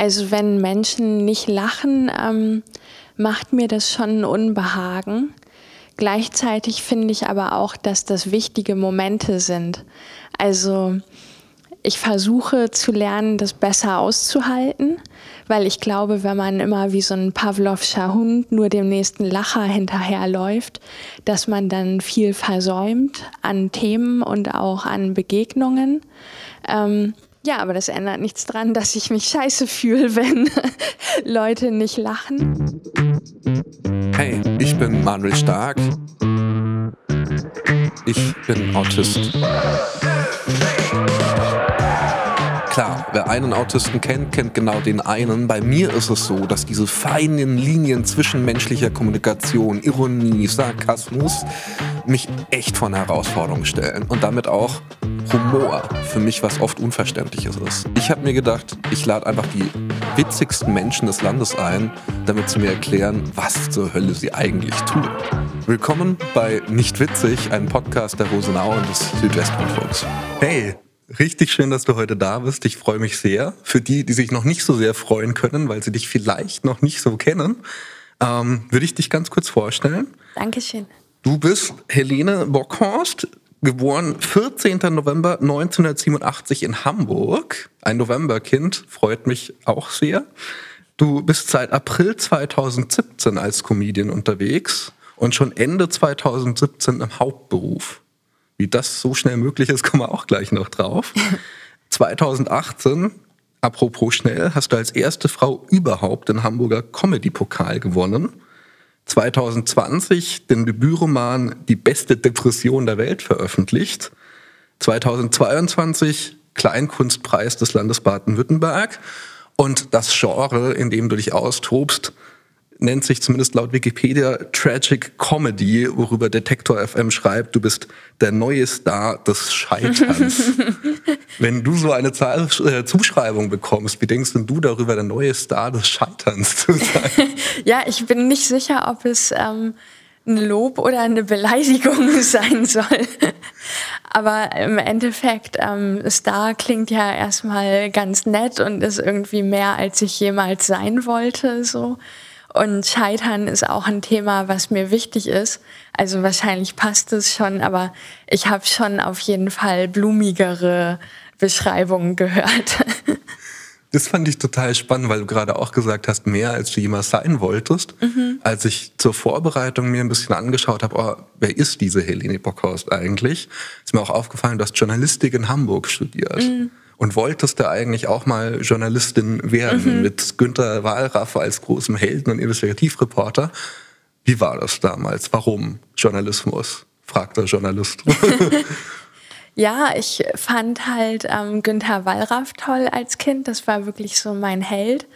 Also wenn Menschen nicht lachen, ähm, macht mir das schon ein Unbehagen. Gleichzeitig finde ich aber auch, dass das wichtige Momente sind. Also ich versuche zu lernen, das besser auszuhalten, weil ich glaube, wenn man immer wie so ein Pavlovscher Hund nur dem nächsten Lacher hinterherläuft, dass man dann viel versäumt an Themen und auch an Begegnungen. Ähm, ja, aber das ändert nichts dran, dass ich mich scheiße fühle, wenn Leute nicht lachen. Hey, ich bin Manuel Stark. Ich bin Autist. Klar, wer einen Autisten kennt, kennt genau den einen. Bei mir ist es so, dass diese feinen Linien zwischen menschlicher Kommunikation, Ironie, Sarkasmus mich echt vor eine Herausforderung stellen und damit auch Humor für mich was oft Unverständliches ist. Ich habe mir gedacht, ich lade einfach die witzigsten Menschen des Landes ein, damit sie mir erklären, was zur Hölle sie eigentlich tun. Willkommen bei Nicht Witzig, einem Podcast der Rosenau und des Südwestrundfunks. Hey, Richtig schön, dass du heute da bist. Ich freue mich sehr. Für die, die sich noch nicht so sehr freuen können, weil sie dich vielleicht noch nicht so kennen, ähm, würde ich dich ganz kurz vorstellen. Dankeschön. Du bist Helene Bockhorst, geboren 14. November 1987 in Hamburg. Ein Novemberkind, freut mich auch sehr. Du bist seit April 2017 als Comedian unterwegs und schon Ende 2017 im Hauptberuf. Wie das so schnell möglich ist, kommen wir auch gleich noch drauf. 2018, apropos schnell, hast du als erste Frau überhaupt den Hamburger Comedy-Pokal gewonnen. 2020 den Debütroman Die beste Depression der Welt veröffentlicht. 2022 Kleinkunstpreis des Landes Baden-Württemberg. Und das Genre, in dem du dich austobst, nennt sich zumindest laut Wikipedia Tragic Comedy, worüber Detektor FM schreibt, du bist der neue Star des Scheiterns. Wenn du so eine Zahl, äh, Zuschreibung bekommst, wie denkst denn du darüber, der neue Star des Scheiterns zu sein? ja, ich bin nicht sicher, ob es ähm, ein Lob oder eine Beleidigung sein soll. Aber im Endeffekt, ähm, Star klingt ja erstmal ganz nett und ist irgendwie mehr, als ich jemals sein wollte, so. Und Scheitern ist auch ein Thema, was mir wichtig ist. Also wahrscheinlich passt es schon, aber ich habe schon auf jeden Fall blumigere Beschreibungen gehört. Das fand ich total spannend, weil du gerade auch gesagt hast, mehr als du jemals sein wolltest. Mhm. Als ich zur Vorbereitung mir ein bisschen angeschaut habe, oh, wer ist diese Helene Bockhorst eigentlich, ist mir auch aufgefallen, du hast Journalistik in Hamburg studiert. Mhm und wolltest du eigentlich auch mal Journalistin werden mhm. mit Günter Wahlraff als großem Helden und Investigativreporter. Wie war das damals? Warum Journalismus? fragt der Journalist. ja, ich fand halt ähm, Günther Wallraff toll als Kind. Das war wirklich so mein Held.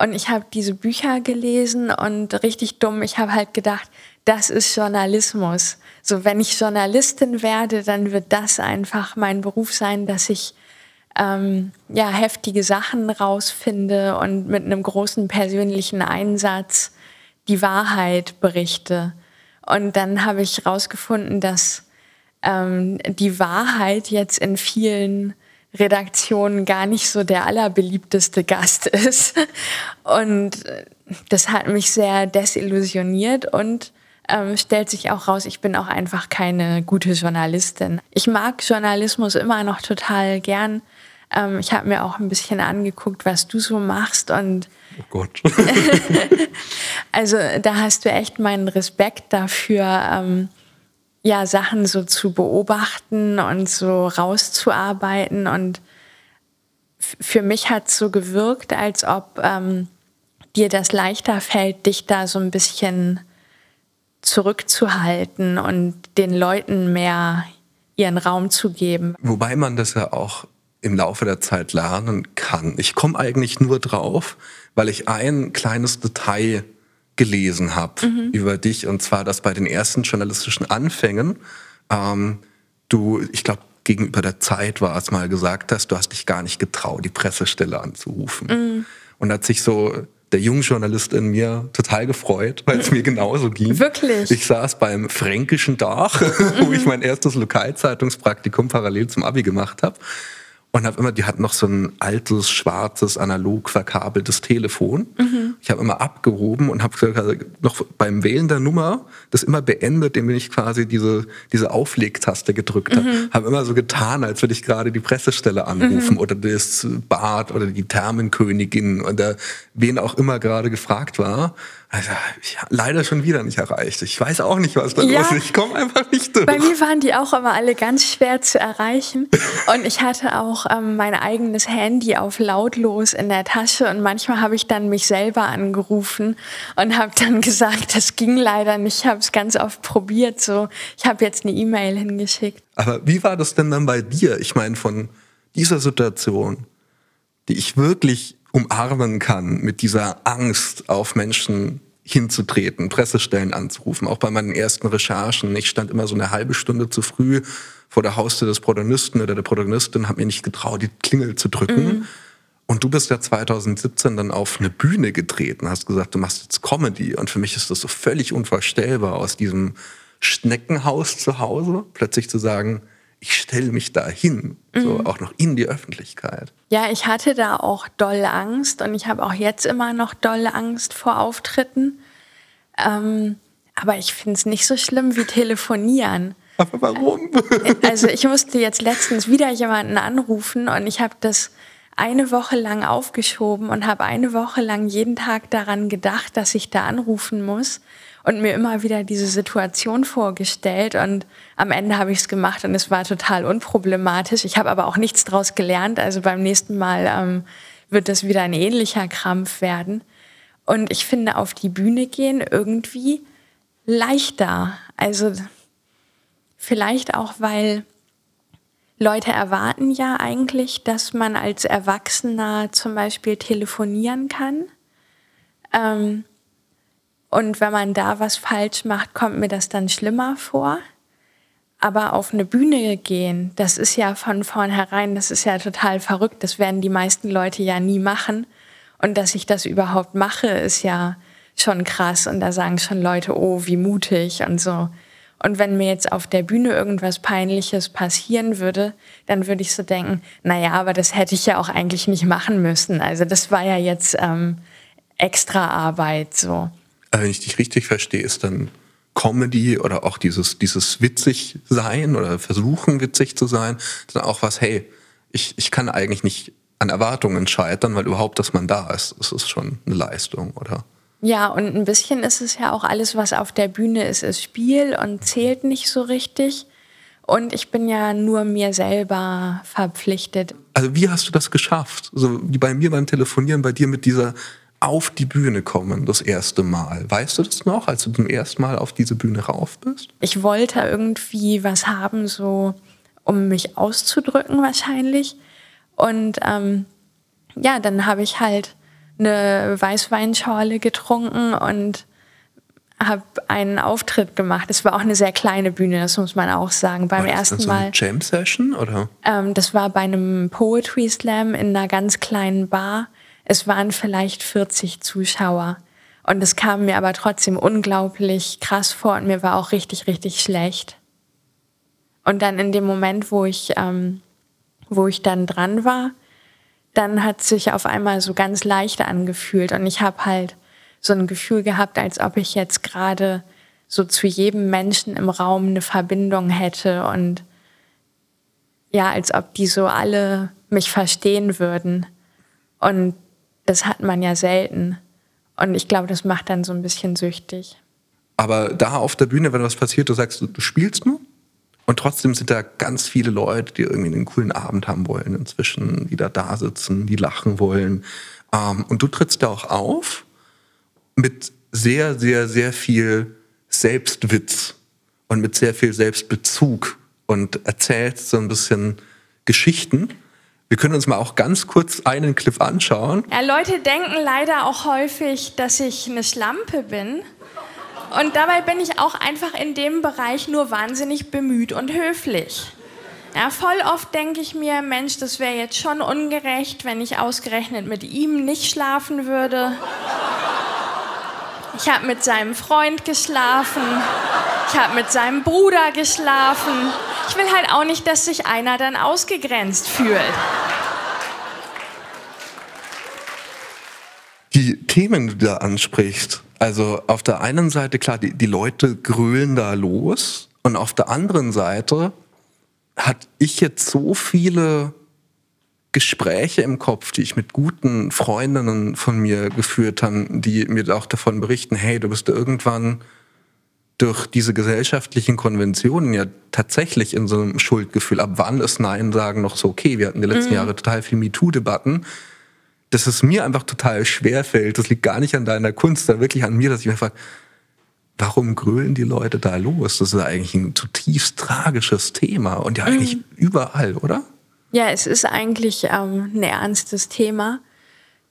Und ich habe diese Bücher gelesen und richtig dumm, ich habe halt gedacht, das ist Journalismus. So, wenn ich Journalistin werde, dann wird das einfach mein Beruf sein, dass ich ähm, ja, heftige Sachen rausfinde und mit einem großen persönlichen Einsatz die Wahrheit berichte. Und dann habe ich herausgefunden, dass ähm, die Wahrheit jetzt in vielen Redaktionen gar nicht so der allerbeliebteste Gast ist. Und das hat mich sehr desillusioniert und ähm, stellt sich auch raus, ich bin auch einfach keine gute Journalistin. Ich mag Journalismus immer noch total gern, ähm, ich habe mir auch ein bisschen angeguckt, was du so machst und Oh Gott. also da hast du echt meinen Respekt dafür, ähm, ja, Sachen so zu beobachten und so rauszuarbeiten. Und für mich hat es so gewirkt, als ob ähm, dir das leichter fällt, dich da so ein bisschen zurückzuhalten und den Leuten mehr ihren Raum zu geben. Wobei man das ja auch im Laufe der Zeit lernen kann. Ich komme eigentlich nur drauf, weil ich ein kleines Detail gelesen habe mhm. über dich, und zwar, dass bei den ersten journalistischen Anfängen ähm, du, ich glaube, gegenüber der Zeit war es mal gesagt hast, du hast dich gar nicht getraut, die Pressestelle anzurufen. Mhm. Und hat sich so der Jungjournalist in mir total gefreut, weil es mir genauso ging. Wirklich? Ich saß beim Fränkischen Dach, wo ich mhm. mein erstes Lokalzeitungspraktikum parallel zum Abi gemacht habe und habe immer, die hat noch so ein altes, schwarzes, analog verkabeltes Telefon. Mhm. Ich habe immer abgehoben und habe noch beim Wählen der Nummer das immer beendet, indem ich quasi diese, diese Auflegtaste gedrückt habe. Mhm. Habe immer so getan, als würde ich gerade die Pressestelle anrufen mhm. oder das Bad oder die Thermenkönigin oder wen auch immer gerade gefragt war. Also, ich leider schon wieder nicht erreicht. Ich weiß auch nicht, was da ja, los ist. Ich komme einfach nicht durch. Bei mir waren die auch immer alle ganz schwer zu erreichen. Und ich hatte auch ähm, mein eigenes Handy auf lautlos in der Tasche. Und manchmal habe ich dann mich selber angerufen und habe dann gesagt, das ging leider nicht. Ich habe es ganz oft probiert. So, ich habe jetzt eine E-Mail hingeschickt. Aber wie war das denn dann bei dir? Ich meine, von dieser Situation, die ich wirklich umarmen kann, mit dieser Angst auf Menschen hinzutreten, Pressestellen anzurufen. Auch bei meinen ersten Recherchen. Ich stand immer so eine halbe Stunde zu früh vor der Haustür des Protagonisten oder der Protagonistin, habe mir nicht getraut, die Klingel zu drücken. Mhm. Und du bist ja 2017 dann auf eine Bühne getreten, hast gesagt, du machst jetzt Comedy. Und für mich ist das so völlig unvorstellbar, aus diesem Schneckenhaus zu Hause plötzlich zu sagen, ich stelle mich da hin, mhm. so auch noch in die Öffentlichkeit. Ja, ich hatte da auch doll Angst und ich habe auch jetzt immer noch doll Angst vor Auftritten. Ähm, aber ich finde es nicht so schlimm wie telefonieren. Aber warum? also ich musste jetzt letztens wieder jemanden anrufen und ich habe das eine Woche lang aufgeschoben und habe eine Woche lang jeden Tag daran gedacht, dass ich da anrufen muss und mir immer wieder diese Situation vorgestellt und am Ende habe ich es gemacht und es war total unproblematisch. Ich habe aber auch nichts daraus gelernt. Also beim nächsten Mal ähm, wird das wieder ein ähnlicher Krampf werden. Und ich finde, auf die Bühne gehen irgendwie leichter. Also vielleicht auch, weil Leute erwarten ja eigentlich, dass man als Erwachsener zum Beispiel telefonieren kann. Ähm, und wenn man da was falsch macht, kommt mir das dann schlimmer vor. Aber auf eine Bühne gehen, das ist ja von vornherein, das ist ja total verrückt. Das werden die meisten Leute ja nie machen. Und dass ich das überhaupt mache, ist ja schon krass. Und da sagen schon Leute, oh, wie mutig und so. Und wenn mir jetzt auf der Bühne irgendwas Peinliches passieren würde, dann würde ich so denken, naja, aber das hätte ich ja auch eigentlich nicht machen müssen. Also das war ja jetzt ähm, extra Arbeit so. Äh, wenn ich dich richtig verstehe, ist dann Comedy oder auch dieses, dieses witzig sein oder versuchen witzig zu sein, dann auch was, hey, ich, ich kann eigentlich nicht an Erwartungen scheitern, weil überhaupt, dass man da ist, das ist schon eine Leistung, oder? Ja, und ein bisschen ist es ja auch alles, was auf der Bühne ist, ist Spiel und zählt nicht so richtig. Und ich bin ja nur mir selber verpflichtet. Also wie hast du das geschafft? So wie bei mir beim Telefonieren, bei dir mit dieser auf die Bühne kommen, das erste Mal. Weißt du das noch, als du zum ersten Mal auf diese Bühne rauf bist? Ich wollte irgendwie was haben, so um mich auszudrücken wahrscheinlich. Und ähm, ja, dann habe ich halt eine Weißweinschorle getrunken und habe einen Auftritt gemacht. Es war auch eine sehr kleine Bühne, das muss man auch sagen. Beim war das ersten so Mal. Jam Session oder? Ähm, das war bei einem Poetry Slam in einer ganz kleinen Bar es waren vielleicht 40 Zuschauer. Und es kam mir aber trotzdem unglaublich krass vor und mir war auch richtig, richtig schlecht. Und dann in dem Moment, wo ich, ähm, wo ich dann dran war, dann hat sich auf einmal so ganz leicht angefühlt und ich habe halt so ein Gefühl gehabt, als ob ich jetzt gerade so zu jedem Menschen im Raum eine Verbindung hätte und ja, als ob die so alle mich verstehen würden. Und das hat man ja selten. Und ich glaube, das macht dann so ein bisschen süchtig. Aber da auf der Bühne, wenn was passiert, du sagst, du spielst nur und trotzdem sind da ganz viele Leute, die irgendwie einen coolen Abend haben wollen inzwischen, die da da sitzen, die lachen wollen. Ähm, und du trittst da auch auf mit sehr, sehr, sehr viel Selbstwitz und mit sehr viel Selbstbezug und erzählst so ein bisschen Geschichten wir können uns mal auch ganz kurz einen Clip anschauen. Ja, Leute denken leider auch häufig, dass ich eine Schlampe bin. Und dabei bin ich auch einfach in dem Bereich nur wahnsinnig bemüht und höflich. Ja, voll oft denke ich mir, Mensch, das wäre jetzt schon ungerecht, wenn ich ausgerechnet mit ihm nicht schlafen würde. Ich habe mit seinem Freund geschlafen. Ich habe mit seinem Bruder geschlafen. Ich will halt auch nicht, dass sich einer dann ausgegrenzt fühlt. Die Themen, die du da ansprichst, also auf der einen Seite, klar, die, die Leute grölen da los und auf der anderen Seite hat ich jetzt so viele Gespräche im Kopf, die ich mit guten Freundinnen von mir geführt habe, die mir auch davon berichten, hey, du bist irgendwann durch diese gesellschaftlichen Konventionen ja tatsächlich in so einem Schuldgefühl. Ab wann ist Nein sagen noch so okay? Wir hatten die letzten mhm. Jahre total viel MeToo-Debatten. Dass es mir einfach total schwer fällt. Das liegt gar nicht an deiner Kunst, sondern wirklich an mir, dass ich mir frage, warum grölen die Leute da los? Das ist eigentlich ein zutiefst tragisches Thema und ja eigentlich mhm. überall, oder? Ja, es ist eigentlich ähm, ein ernstes Thema.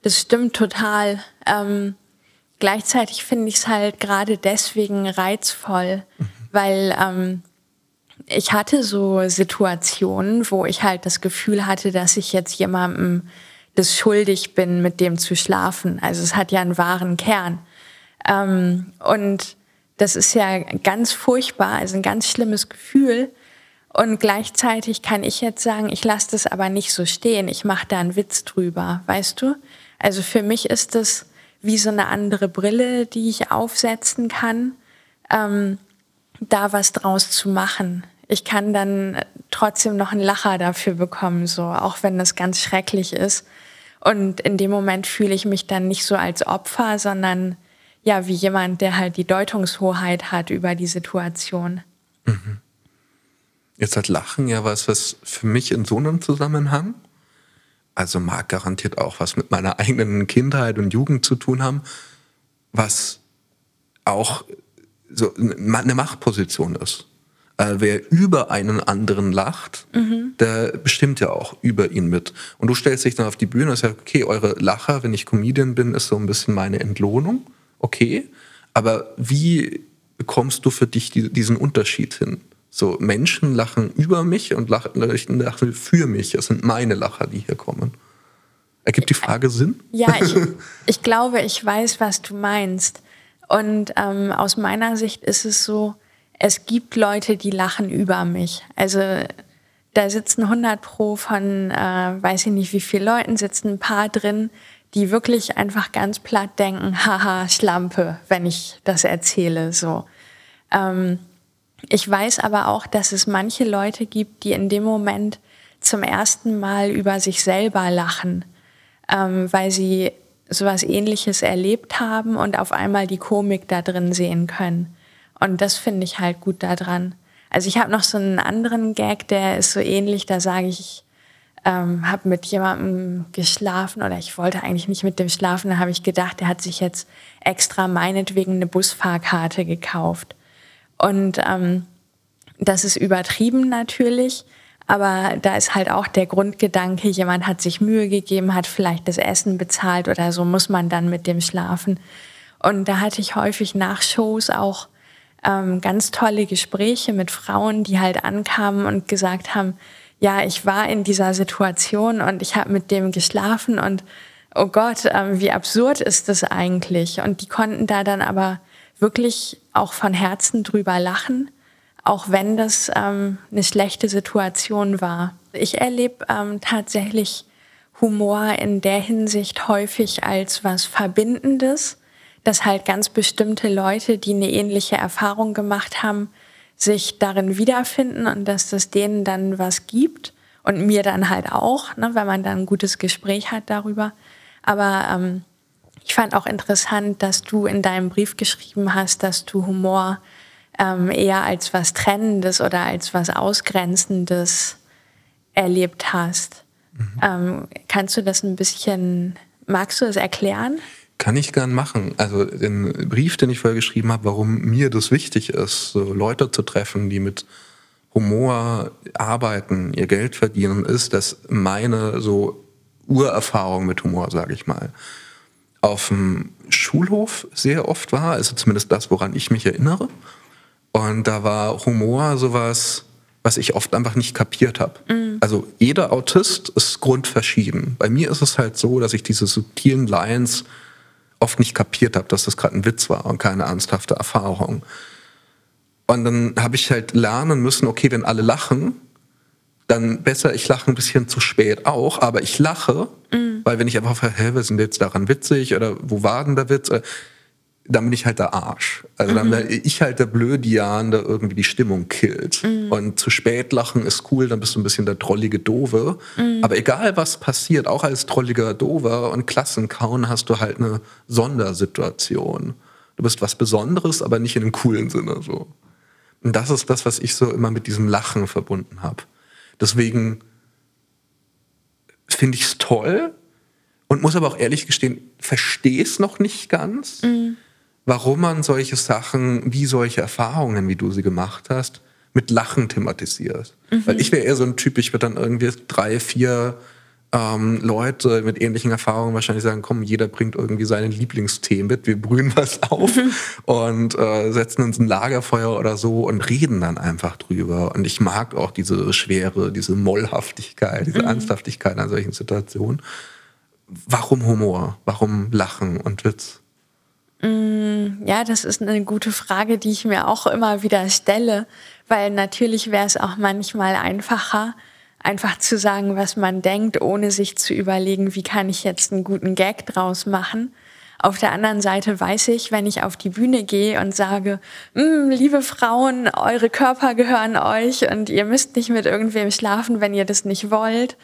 Das stimmt total. Ähm, gleichzeitig finde ich es halt gerade deswegen reizvoll, mhm. weil ähm, ich hatte so Situationen, wo ich halt das Gefühl hatte, dass ich jetzt jemandem das schuldig bin, mit dem zu schlafen. Also es hat ja einen wahren Kern. Ähm, und das ist ja ganz furchtbar, also ein ganz schlimmes Gefühl. Und gleichzeitig kann ich jetzt sagen, ich lasse das aber nicht so stehen. Ich mache da einen Witz drüber, weißt du? Also für mich ist das wie so eine andere Brille, die ich aufsetzen kann, ähm, da was draus zu machen. Ich kann dann trotzdem noch einen Lacher dafür bekommen, so auch wenn das ganz schrecklich ist. Und in dem Moment fühle ich mich dann nicht so als Opfer, sondern ja, wie jemand, der halt die Deutungshoheit hat über die Situation. Mhm. Jetzt hat Lachen ja was, was für mich in so einem Zusammenhang, also mag garantiert auch was mit meiner eigenen Kindheit und Jugend zu tun haben, was auch so eine Machtposition ist. Äh, wer über einen anderen lacht, mhm. der bestimmt ja auch über ihn mit. Und du stellst dich dann auf die Bühne und sagst, okay, eure Lacher, wenn ich Comedian bin, ist so ein bisschen meine Entlohnung. Okay. Aber wie bekommst du für dich die, diesen Unterschied hin? So, Menschen lachen über mich und lachen, lachen für mich. Es sind meine Lacher, die hier kommen. Ergibt die Frage Sinn? Ja, ich, ich glaube, ich weiß, was du meinst. Und ähm, aus meiner Sicht ist es so, es gibt Leute, die lachen über mich. Also da sitzen 100 pro von, äh, weiß ich nicht wie viele Leuten, sitzen ein paar drin, die wirklich einfach ganz platt denken, haha, Schlampe, wenn ich das erzähle, so. Ähm, ich weiß aber auch, dass es manche Leute gibt, die in dem Moment zum ersten Mal über sich selber lachen, ähm, weil sie sowas ähnliches erlebt haben und auf einmal die Komik da drin sehen können. Und das finde ich halt gut daran. Also ich habe noch so einen anderen Gag, der ist so ähnlich, da sage ich, ich ähm, habe mit jemandem geschlafen oder ich wollte eigentlich nicht mit dem schlafen, da habe ich gedacht, der hat sich jetzt extra meinetwegen eine Busfahrkarte gekauft. Und ähm, das ist übertrieben natürlich, aber da ist halt auch der Grundgedanke, jemand hat sich Mühe gegeben, hat vielleicht das Essen bezahlt oder so, muss man dann mit dem schlafen. Und da hatte ich häufig nach Shows auch ähm, ganz tolle Gespräche mit Frauen, die halt ankamen und gesagt haben, ja, ich war in dieser Situation und ich habe mit dem geschlafen und oh Gott, ähm, wie absurd ist das eigentlich? Und die konnten da dann aber wirklich auch von Herzen drüber lachen, auch wenn das ähm, eine schlechte Situation war. Ich erlebe ähm, tatsächlich Humor in der Hinsicht häufig als was Verbindendes dass halt ganz bestimmte Leute, die eine ähnliche Erfahrung gemacht haben, sich darin wiederfinden und dass das denen dann was gibt und mir dann halt auch, ne, wenn man dann ein gutes Gespräch hat darüber. Aber ähm, ich fand auch interessant, dass du in deinem Brief geschrieben hast, dass du Humor ähm, eher als was Trennendes oder als was Ausgrenzendes erlebt hast. Mhm. Ähm, kannst du das ein bisschen, magst du das erklären? Kann ich gern machen. Also den Brief, den ich vorher geschrieben habe, warum mir das wichtig ist, so Leute zu treffen, die mit Humor arbeiten, ihr Geld verdienen, ist, dass meine so Urerfahrung mit Humor, sage ich mal, auf dem Schulhof sehr oft war, also zumindest das, woran ich mich erinnere. Und da war Humor sowas, was ich oft einfach nicht kapiert habe. Mhm. Also jeder Autist ist grundverschieden. Bei mir ist es halt so, dass ich diese subtilen Lines oft nicht kapiert habe, dass das gerade ein Witz war und keine ernsthafte Erfahrung. Und dann habe ich halt lernen müssen, okay, wenn alle lachen, dann besser, ich lache ein bisschen zu spät auch, aber ich lache, mhm. weil wenn ich einfach frage, hä, was ist denn jetzt daran witzig oder wo war denn der Witz? Dann bin ich halt der Arsch. Also dann wäre mhm. ich halt der Blödian, der irgendwie die Stimmung killt. Mhm. Und zu spät lachen ist cool, dann bist du ein bisschen der trollige Dove. Mhm. Aber egal was passiert, auch als trolliger Dover und Klassenkauen hast du halt eine Sondersituation. Du bist was Besonderes, aber nicht in einem coolen Sinne so. Und das ist das, was ich so immer mit diesem Lachen verbunden habe. Deswegen finde ich es toll und muss aber auch ehrlich gestehen, verstehe es noch nicht ganz, mhm. Warum man solche Sachen wie solche Erfahrungen, wie du sie gemacht hast, mit Lachen thematisiert. Mhm. Weil ich wäre eher so ein Typ, ich würde dann irgendwie drei, vier ähm, Leute mit ähnlichen Erfahrungen wahrscheinlich sagen, komm, jeder bringt irgendwie seinen Lieblingstee mit, wir brühen was auf mhm. und äh, setzen uns ein Lagerfeuer oder so und reden dann einfach drüber. Und ich mag auch diese Schwere, diese Mollhaftigkeit, diese mhm. Ernsthaftigkeit an solchen Situationen. Warum Humor? Warum Lachen und Witz? Mm, ja, das ist eine gute Frage, die ich mir auch immer wieder stelle, weil natürlich wäre es auch manchmal einfacher, einfach zu sagen, was man denkt, ohne sich zu überlegen, wie kann ich jetzt einen guten Gag draus machen. Auf der anderen Seite weiß ich, wenn ich auf die Bühne gehe und sage, mm, liebe Frauen, eure Körper gehören euch und ihr müsst nicht mit irgendwem schlafen, wenn ihr das nicht wollt.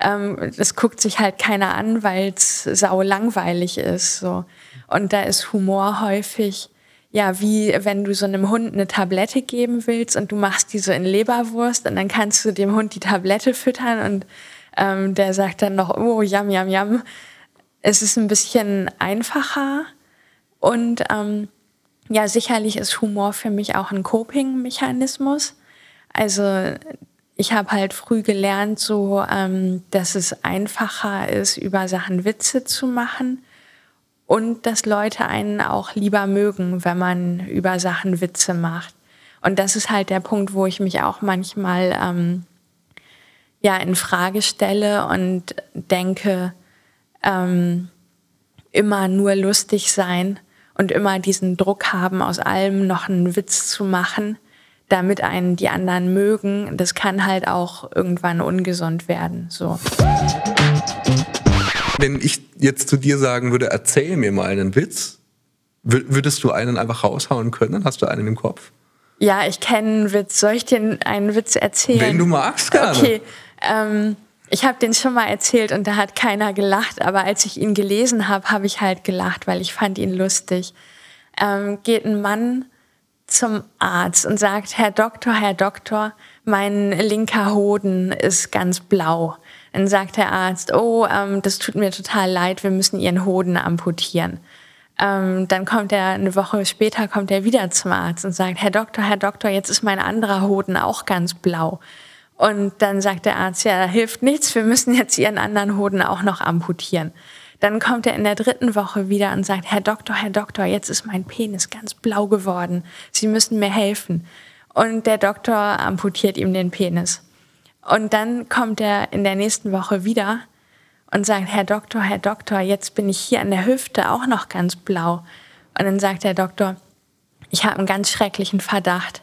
Ähm, das guckt sich halt keiner an, weil es sau langweilig ist. So. Und da ist Humor häufig ja, wie wenn du so einem Hund eine Tablette geben willst und du machst die so in Leberwurst und dann kannst du dem Hund die Tablette füttern und ähm, der sagt dann noch, oh, jam, jam, jam. Es ist ein bisschen einfacher und ähm, ja, sicherlich ist Humor für mich auch ein Coping-Mechanismus. Also ich habe halt früh gelernt, so, ähm, dass es einfacher ist, über Sachen Witze zu machen und dass Leute einen auch lieber mögen, wenn man über Sachen Witze macht. Und das ist halt der Punkt, wo ich mich auch manchmal ähm, ja in Frage stelle und denke, ähm, immer nur lustig sein und immer diesen Druck haben, aus allem noch einen Witz zu machen, damit einen die anderen mögen, das kann halt auch irgendwann ungesund werden. So. Wenn ich jetzt zu dir sagen würde, erzähl mir mal einen Witz, würdest du einen einfach raushauen können? Hast du einen im Kopf? Ja, ich kenne einen Witz. Soll ich dir einen Witz erzählen? Wenn du magst, gerne. Okay. Ähm, ich habe den schon mal erzählt und da hat keiner gelacht, aber als ich ihn gelesen habe, habe ich halt gelacht, weil ich fand ihn lustig. Ähm, geht ein Mann zum Arzt und sagt, Herr Doktor, Herr Doktor, mein linker Hoden ist ganz blau. Dann sagt der Arzt, oh, ähm, das tut mir total leid, wir müssen ihren Hoden amputieren. Ähm, dann kommt er eine Woche später kommt er wieder zum Arzt und sagt, Herr Doktor, Herr Doktor, jetzt ist mein anderer Hoden auch ganz blau. Und dann sagt der Arzt, ja, hilft nichts, wir müssen jetzt ihren anderen Hoden auch noch amputieren. Dann kommt er in der dritten Woche wieder und sagt, Herr Doktor, Herr Doktor, jetzt ist mein Penis ganz blau geworden. Sie müssen mir helfen. Und der Doktor amputiert ihm den Penis. Und dann kommt er in der nächsten Woche wieder und sagt, Herr Doktor, Herr Doktor, jetzt bin ich hier an der Hüfte auch noch ganz blau. Und dann sagt der Doktor, ich habe einen ganz schrecklichen Verdacht.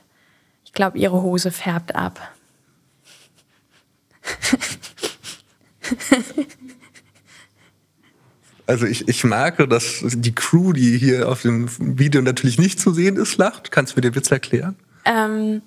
Ich glaube, Ihre Hose färbt ab. Also ich, ich merke, dass die Crew, die hier auf dem Video natürlich nicht zu sehen ist, lacht. Kannst du mir den Witz erklären? Ähm,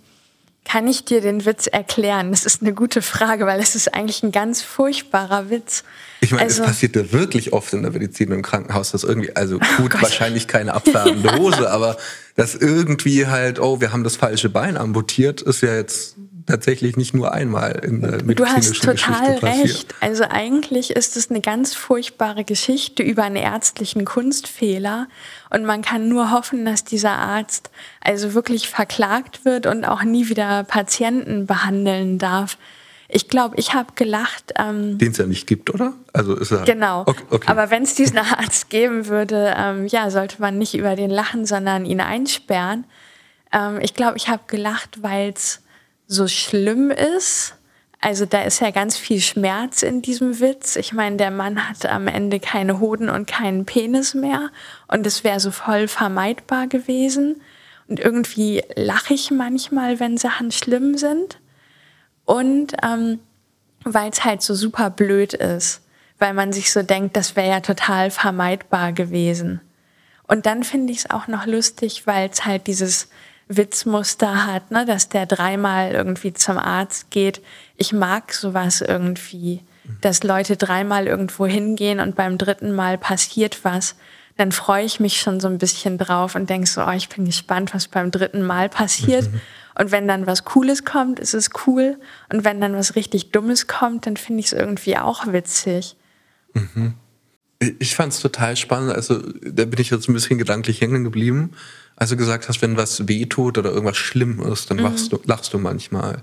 kann ich dir den Witz erklären? Das ist eine gute Frage, weil es ist eigentlich ein ganz furchtbarer Witz. Ich meine, also, es passiert ja wirklich oft in der Medizin und im Krankenhaus, dass irgendwie, also oh gut, oh wahrscheinlich keine abfärbende Hose, aber dass irgendwie halt, oh, wir haben das falsche Bein amputiert, ist ja jetzt tatsächlich nicht nur einmal in der medizinischen Du hast total Geschichte recht. Also eigentlich ist es eine ganz furchtbare Geschichte über einen ärztlichen Kunstfehler und man kann nur hoffen, dass dieser Arzt also wirklich verklagt wird und auch nie wieder Patienten behandeln darf. Ich glaube, ich habe gelacht. Ähm, Den es ja nicht gibt, oder? Also ist er, genau. Okay, okay. Aber wenn es diesen Arzt geben würde, ähm, ja, sollte man nicht über den lachen, sondern ihn einsperren. Ähm, ich glaube, ich habe gelacht, weil es so schlimm ist. Also da ist ja ganz viel Schmerz in diesem Witz. Ich meine, der Mann hat am Ende keine Hoden und keinen Penis mehr und es wäre so voll vermeidbar gewesen. Und irgendwie lache ich manchmal, wenn Sachen schlimm sind. Und ähm, weil es halt so super blöd ist, weil man sich so denkt, das wäre ja total vermeidbar gewesen. Und dann finde ich es auch noch lustig, weil es halt dieses Witzmuster hat, ne, dass der dreimal irgendwie zum Arzt geht. Ich mag sowas irgendwie, dass Leute dreimal irgendwo hingehen und beim dritten Mal passiert was. Dann freue ich mich schon so ein bisschen drauf und denke so, oh, ich bin gespannt, was beim dritten Mal passiert. Mhm. Und wenn dann was Cooles kommt, ist es cool. Und wenn dann was richtig Dummes kommt, dann finde ich es irgendwie auch witzig. Mhm. Ich fand es total spannend. Also da bin ich jetzt ein bisschen gedanklich hängen geblieben. Also gesagt hast, wenn was wehtut oder irgendwas schlimm ist, dann mhm. lachst, du, lachst du manchmal.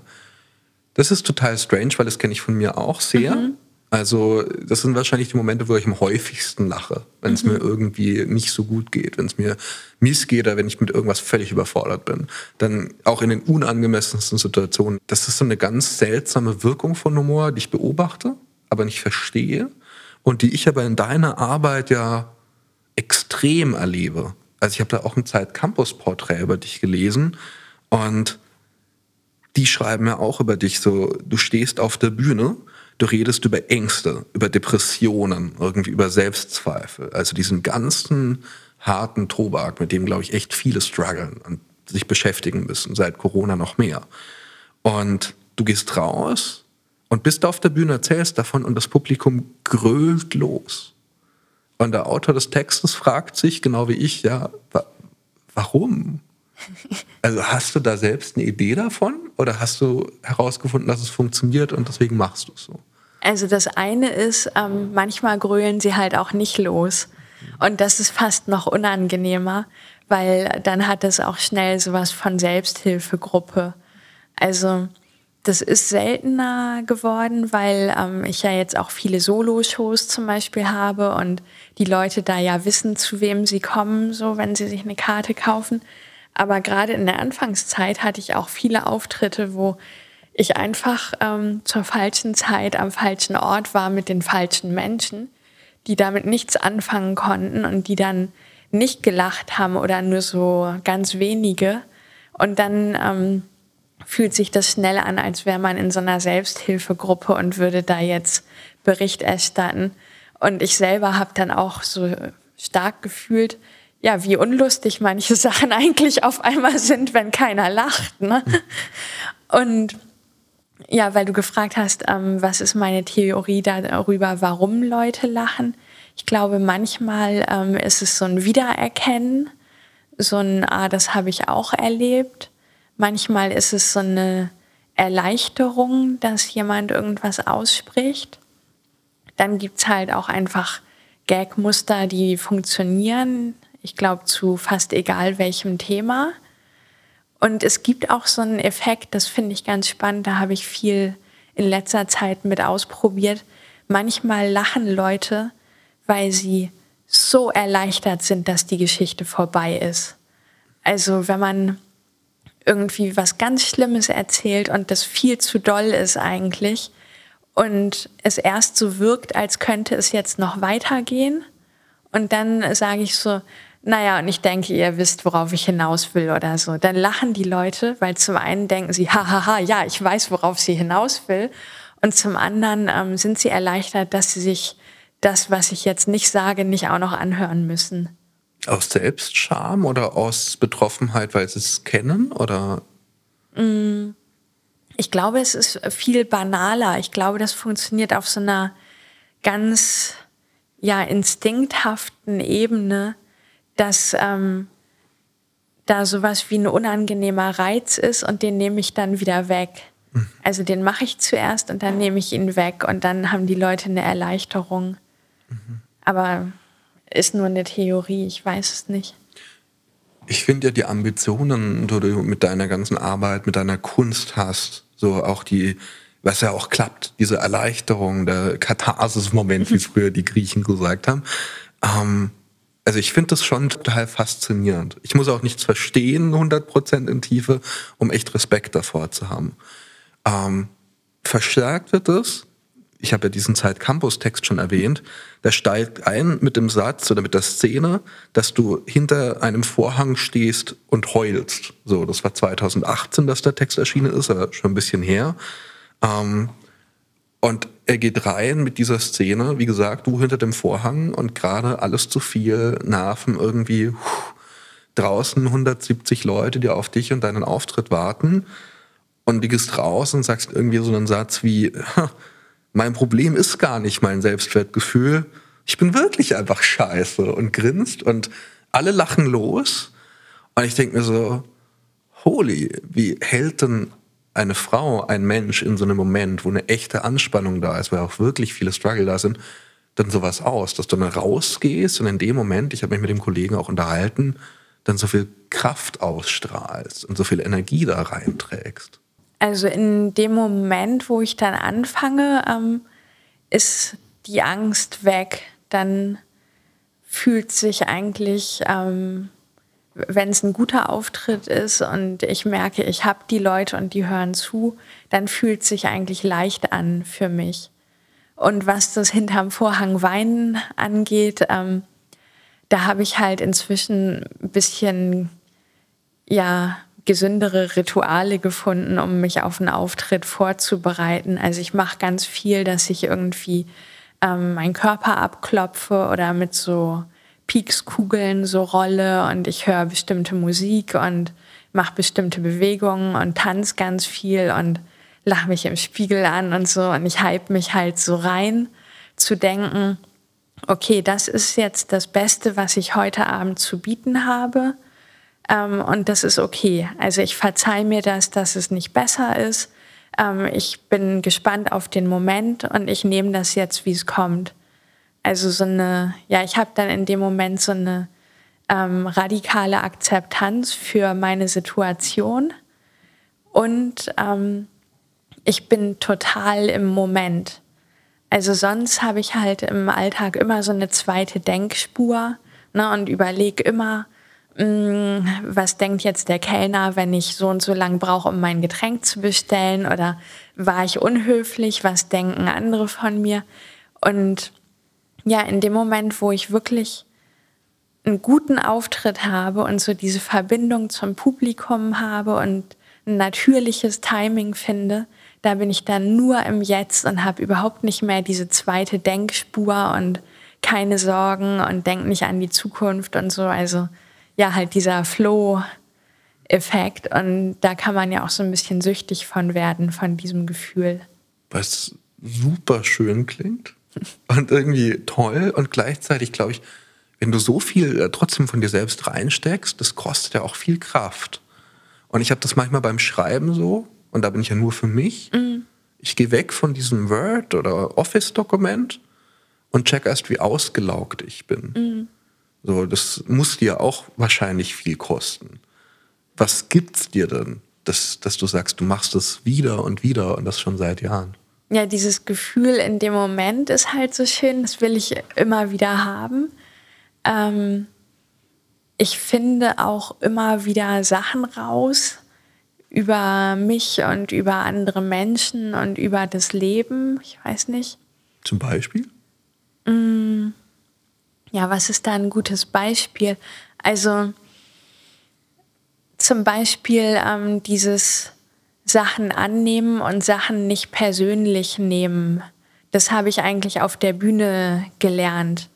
Das ist total strange, weil das kenne ich von mir auch sehr. Mhm. Also das sind wahrscheinlich die Momente, wo ich am häufigsten lache, wenn es mhm. mir irgendwie nicht so gut geht, wenn es mir mies geht oder wenn ich mit irgendwas völlig überfordert bin. Dann auch in den unangemessensten Situationen. Das ist so eine ganz seltsame Wirkung von Humor, die ich beobachte, aber nicht verstehe und die ich aber in deiner Arbeit ja extrem erlebe. Also ich habe da auch ein Zeit Campus Porträt über dich gelesen und die schreiben ja auch über dich so, du stehst auf der Bühne, du redest über Ängste, über Depressionen, irgendwie über Selbstzweifel, also diesen ganzen harten Tobak, mit dem glaube ich echt viele strugglen und sich beschäftigen müssen, seit Corona noch mehr. Und du gehst raus und bist auf der Bühne, erzählst davon und das Publikum grölt los. Und der Autor des Textes fragt sich, genau wie ich, ja, wa warum? Also hast du da selbst eine Idee davon oder hast du herausgefunden, dass es funktioniert und deswegen machst du es so? Also das eine ist, ähm, manchmal grölen sie halt auch nicht los. Und das ist fast noch unangenehmer, weil dann hat es auch schnell sowas von Selbsthilfegruppe. Also das ist seltener geworden, weil ähm, ich ja jetzt auch viele Solo-Shows zum Beispiel habe und die Leute da ja wissen, zu wem sie kommen, so wenn sie sich eine Karte kaufen. Aber gerade in der Anfangszeit hatte ich auch viele Auftritte, wo ich einfach ähm, zur falschen Zeit am falschen Ort war mit den falschen Menschen, die damit nichts anfangen konnten und die dann nicht gelacht haben oder nur so ganz wenige. Und dann ähm, fühlt sich das schnell an, als wäre man in so einer Selbsthilfegruppe und würde da jetzt Bericht erstatten. Und ich selber habe dann auch so stark gefühlt, ja, wie unlustig manche Sachen eigentlich auf einmal sind, wenn keiner lacht. Ne? Und ja, weil du gefragt hast, ähm, was ist meine Theorie darüber, warum Leute lachen. Ich glaube, manchmal ähm, ist es so ein Wiedererkennen, so ein, ah, das habe ich auch erlebt. Manchmal ist es so eine Erleichterung, dass jemand irgendwas ausspricht. Dann gibt es halt auch einfach Gagmuster, die funktionieren. Ich glaube, zu fast egal welchem Thema. Und es gibt auch so einen Effekt, das finde ich ganz spannend, da habe ich viel in letzter Zeit mit ausprobiert. Manchmal lachen Leute, weil sie so erleichtert sind, dass die Geschichte vorbei ist. Also wenn man irgendwie was ganz Schlimmes erzählt und das viel zu doll ist eigentlich und es erst so wirkt, als könnte es jetzt noch weitergehen und dann sage ich so, naja, und ich denke, ihr wisst, worauf ich hinaus will oder so. Dann lachen die Leute, weil zum einen denken sie, hahaha, ja, ich weiß, worauf sie hinaus will. Und zum anderen ähm, sind sie erleichtert, dass sie sich das, was ich jetzt nicht sage, nicht auch noch anhören müssen. Aus Selbstscham oder aus Betroffenheit, weil sie es kennen? Oder? Mm, ich glaube, es ist viel banaler. Ich glaube, das funktioniert auf so einer ganz ja, instinkthaften Ebene, dass ähm, da sowas wie ein unangenehmer Reiz ist und den nehme ich dann wieder weg. Mhm. Also den mache ich zuerst und dann nehme ich ihn weg und dann haben die Leute eine Erleichterung. Mhm. Aber ist nur eine Theorie, ich weiß es nicht. Ich finde ja die Ambitionen, die du mit deiner ganzen Arbeit, mit deiner Kunst hast, so auch die, was ja auch klappt, diese Erleichterung, der Katharsis-Moment, wie früher die Griechen gesagt haben. Ähm, also ich finde das schon total faszinierend. Ich muss auch nichts verstehen, 100% in Tiefe, um echt Respekt davor zu haben. Ähm, verstärkt wird es ich habe ja diesen Zeit Campus Text schon erwähnt, der steigt ein mit dem Satz oder mit der Szene, dass du hinter einem Vorhang stehst und heulst. So, das war 2018, dass der Text erschienen ist, aber schon ein bisschen her. Ähm, Und er geht rein mit dieser Szene, wie gesagt, du hinter dem Vorhang und gerade alles zu viel, Nerven irgendwie pff, draußen 170 Leute, die auf dich und deinen Auftritt warten. Und du gehst raus und sagst irgendwie so einen Satz wie, mein Problem ist gar nicht mein Selbstwertgefühl, ich bin wirklich einfach scheiße und grinst und alle lachen los. Und ich denke mir so, holy, wie hält denn eine Frau, ein Mensch in so einem Moment, wo eine echte Anspannung da ist, weil auch wirklich viele Struggle da sind, dann sowas aus, dass du dann rausgehst und in dem Moment, ich habe mich mit dem Kollegen auch unterhalten, dann so viel Kraft ausstrahlst und so viel Energie da reinträgst. Also in dem Moment, wo ich dann anfange, ähm, ist die Angst weg. Dann fühlt sich eigentlich ähm, wenn es ein guter Auftritt ist und ich merke, ich habe die Leute und die hören zu, dann fühlt sich eigentlich leicht an für mich. Und was das hinterm Vorhang Weinen angeht, ähm, da habe ich halt inzwischen ein bisschen ja gesündere Rituale gefunden, um mich auf einen Auftritt vorzubereiten. Also ich mache ganz viel, dass ich irgendwie ähm, meinen Körper abklopfe oder mit so Piekskugeln so rolle und ich höre bestimmte Musik und mache bestimmte Bewegungen und tanze ganz viel und lache mich im Spiegel an und so und ich hype mich halt so rein zu denken, okay, das ist jetzt das Beste, was ich heute Abend zu bieten habe ähm, und das ist okay. Also ich verzeihe mir das, dass es nicht besser ist. Ähm, ich bin gespannt auf den Moment und ich nehme das jetzt, wie es kommt. Also so eine, ja, ich habe dann in dem Moment so eine ähm, radikale Akzeptanz für meine Situation und ähm, ich bin total im Moment. Also sonst habe ich halt im Alltag immer so eine zweite Denkspur ne, und überlege immer, mm, was denkt jetzt der Kellner, wenn ich so und so lang brauche, um mein Getränk zu bestellen? Oder war ich unhöflich, was denken andere von mir? Und ja, in dem Moment, wo ich wirklich einen guten Auftritt habe und so diese Verbindung zum Publikum habe und ein natürliches Timing finde, da bin ich dann nur im Jetzt und habe überhaupt nicht mehr diese zweite Denkspur und keine Sorgen und denke nicht an die Zukunft und so. Also ja, halt dieser Flow-Effekt und da kann man ja auch so ein bisschen süchtig von werden, von diesem Gefühl. Was super schön klingt und irgendwie toll und gleichzeitig glaube ich, wenn du so viel äh, trotzdem von dir selbst reinsteckst, das kostet ja auch viel Kraft. Und ich habe das manchmal beim Schreiben so, und da bin ich ja nur für mich. Mhm. Ich gehe weg von diesem Word- oder Office-Dokument und check erst, wie ausgelaugt ich bin. Mhm. So, das muss dir auch wahrscheinlich viel kosten. Was gibt's dir denn, dass, dass du sagst, du machst das wieder und wieder und das schon seit Jahren? ja, dieses Gefühl in dem Moment ist halt so schön, das will ich immer wieder haben. Ähm, ich finde auch immer wieder Sachen raus über mich und über andere Menschen und über das Leben. Ich weiß nicht. Zum Beispiel? Mm, ja, was ist da ein gutes Beispiel? Also zum Beispiel ähm, dieses Sachen annehmen und Sachen nicht persönlich nehmen. Das habe ich eigentlich auf der Bühne gelernt,